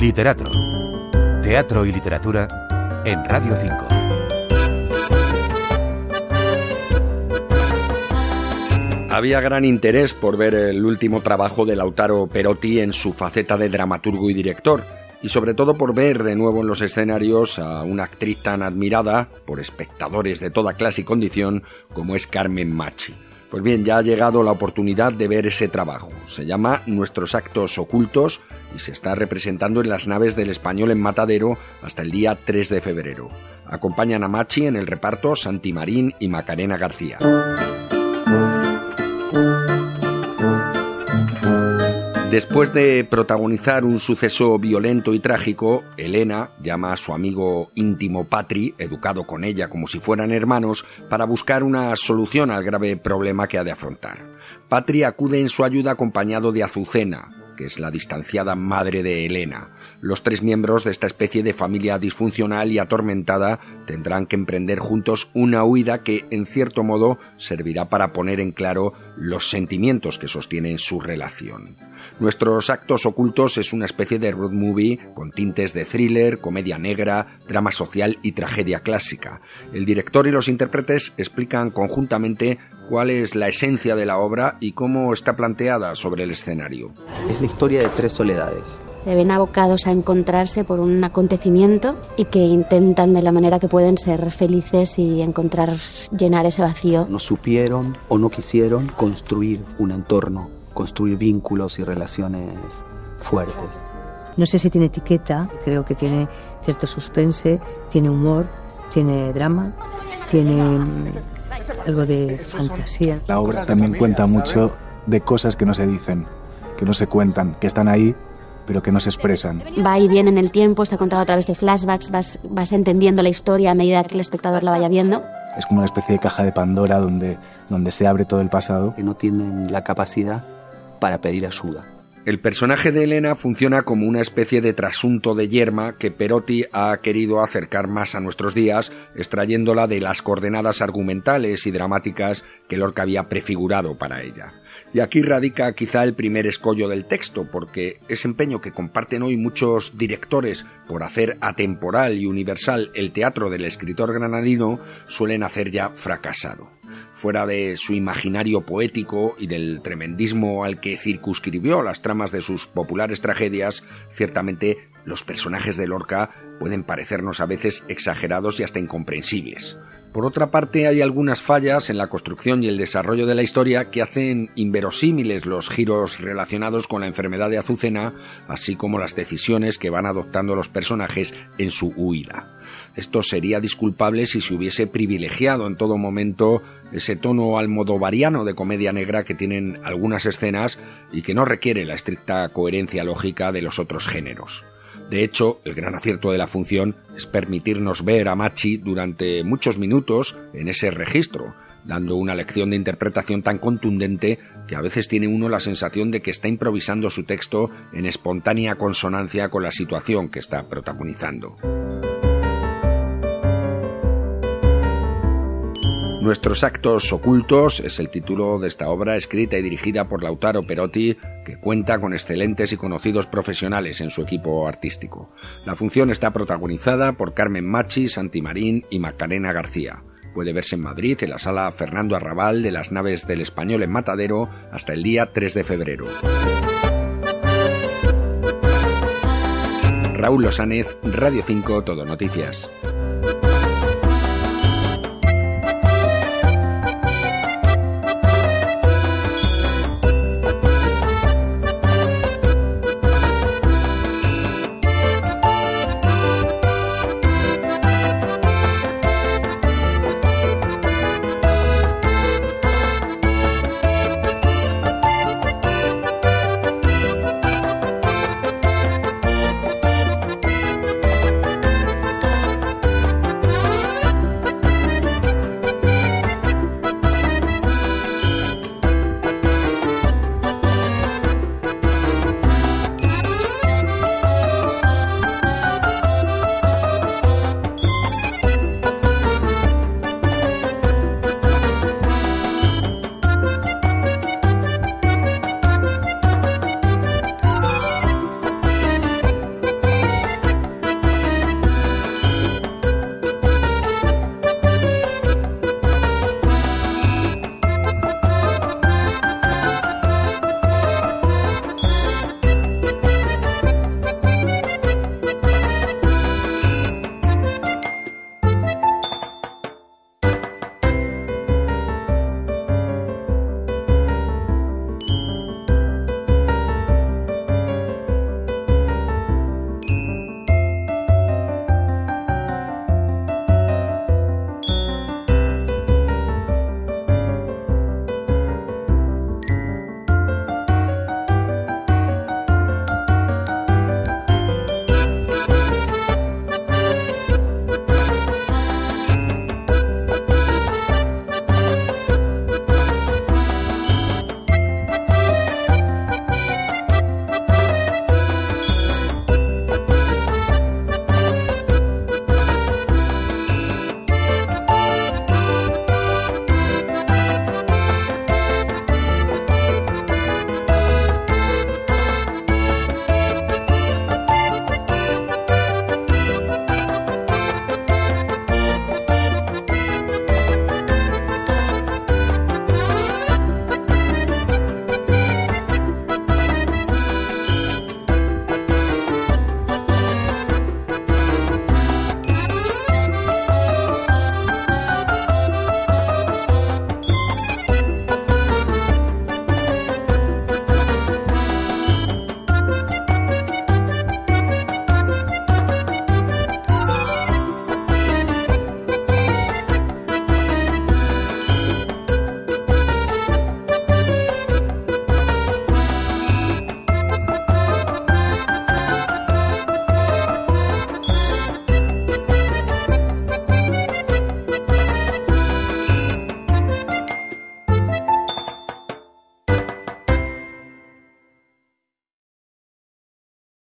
Literatro. Teatro y literatura en Radio 5. Había gran interés por ver el último trabajo de Lautaro Perotti en su faceta de dramaturgo y director, y sobre todo por ver de nuevo en los escenarios a una actriz tan admirada por espectadores de toda clase y condición como es Carmen Machi. Pues bien, ya ha llegado la oportunidad de ver ese trabajo. Se llama Nuestros actos ocultos y se está representando en las naves del español en Matadero hasta el día 3 de febrero. Acompañan a Machi en el reparto Santi Marín y Macarena García. Después de protagonizar un suceso violento y trágico, Elena llama a su amigo íntimo Patri, educado con ella como si fueran hermanos, para buscar una solución al grave problema que ha de afrontar. Patri acude en su ayuda acompañado de Azucena, que es la distanciada madre de Elena. Los tres miembros de esta especie de familia disfuncional y atormentada tendrán que emprender juntos una huida que, en cierto modo, servirá para poner en claro los sentimientos que sostienen su relación. Nuestros actos ocultos es una especie de road movie con tintes de thriller, comedia negra, drama social y tragedia clásica. El director y los intérpretes explican conjuntamente cuál es la esencia de la obra y cómo está planteada sobre el escenario. Es la historia de tres soledades se ven abocados a encontrarse por un acontecimiento y que intentan de la manera que pueden ser felices y encontrar llenar ese vacío. No supieron o no quisieron construir un entorno, construir vínculos y relaciones fuertes. No sé si tiene etiqueta, creo que tiene cierto suspense, tiene humor, tiene drama, tiene mm, algo de fantasía. La obra también cuenta mucho de cosas que no se dicen, que no se cuentan, que están ahí pero que no se expresan. Va y viene en el tiempo, está contado a través de flashbacks, vas, vas entendiendo la historia a medida que el espectador la vaya viendo. Es como una especie de caja de Pandora donde, donde se abre todo el pasado. Que no tienen la capacidad para pedir ayuda. El personaje de Elena funciona como una especie de trasunto de yerma que Perotti ha querido acercar más a nuestros días, extrayéndola de las coordenadas argumentales y dramáticas que Lorca había prefigurado para ella. Y aquí radica quizá el primer escollo del texto, porque ese empeño que comparten hoy muchos directores por hacer atemporal y universal el teatro del escritor granadino suelen hacer ya fracasado. Fuera de su imaginario poético y del tremendismo al que circunscribió las tramas de sus populares tragedias, ciertamente los personajes de Lorca pueden parecernos a veces exagerados y hasta incomprensibles. Por otra parte, hay algunas fallas en la construcción y el desarrollo de la historia que hacen inverosímiles los giros relacionados con la enfermedad de Azucena, así como las decisiones que van adoptando los personajes en su huida. Esto sería disculpable si se hubiese privilegiado en todo momento ese tono almodovariano de comedia negra que tienen algunas escenas y que no requiere la estricta coherencia lógica de los otros géneros. De hecho, el gran acierto de la función es permitirnos ver a Machi durante muchos minutos en ese registro, dando una lección de interpretación tan contundente que a veces tiene uno la sensación de que está improvisando su texto en espontánea consonancia con la situación que está protagonizando. Nuestros actos ocultos es el título de esta obra escrita y dirigida por Lautaro Perotti, que cuenta con excelentes y conocidos profesionales en su equipo artístico. La función está protagonizada por Carmen Machi, Santi Marín y Macarena García. Puede verse en Madrid en la sala Fernando Arrabal de las naves del Español en Matadero hasta el día 3 de febrero. Raúl Losánez, Radio 5, Todo Noticias.